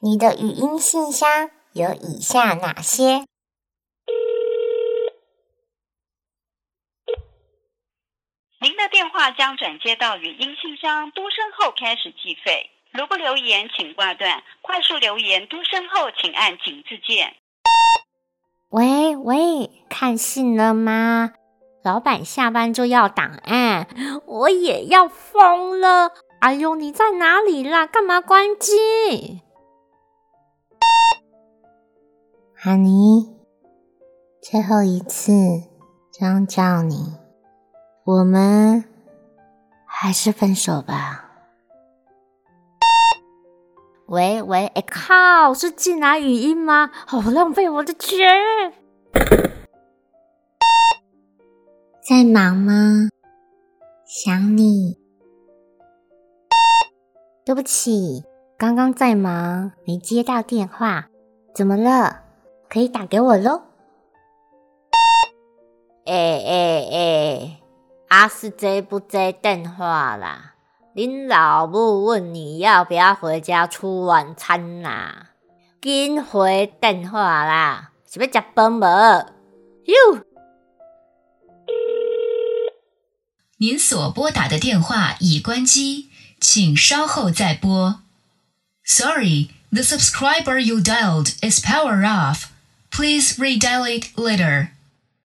你的语音信箱有以下哪些？您的电话将转接到语音信箱，嘟声后开始计费。如不留言，请挂断。快速留言，嘟声后请按井字键。喂喂，看信了吗？老板下班就要档案，我也要疯了。哎呦，你在哪里啦？干嘛关机？哈尼，最后一次这样叫你，我们还是分手吧。喂喂，哎靠，是进来语音吗？好浪费我的钱。在忙吗？想你。对不起，刚刚在忙，没接到电话。怎么了？可以打给我喽！哎哎哎，阿是接不接电话啦？恁老母问你要不要回家吃晚餐呐？紧回电话啦！是要食饭无？哟！您所拨打的电话已关机，请稍后再拨。Sorry, the subscriber you dialed is power off. Please redial it later.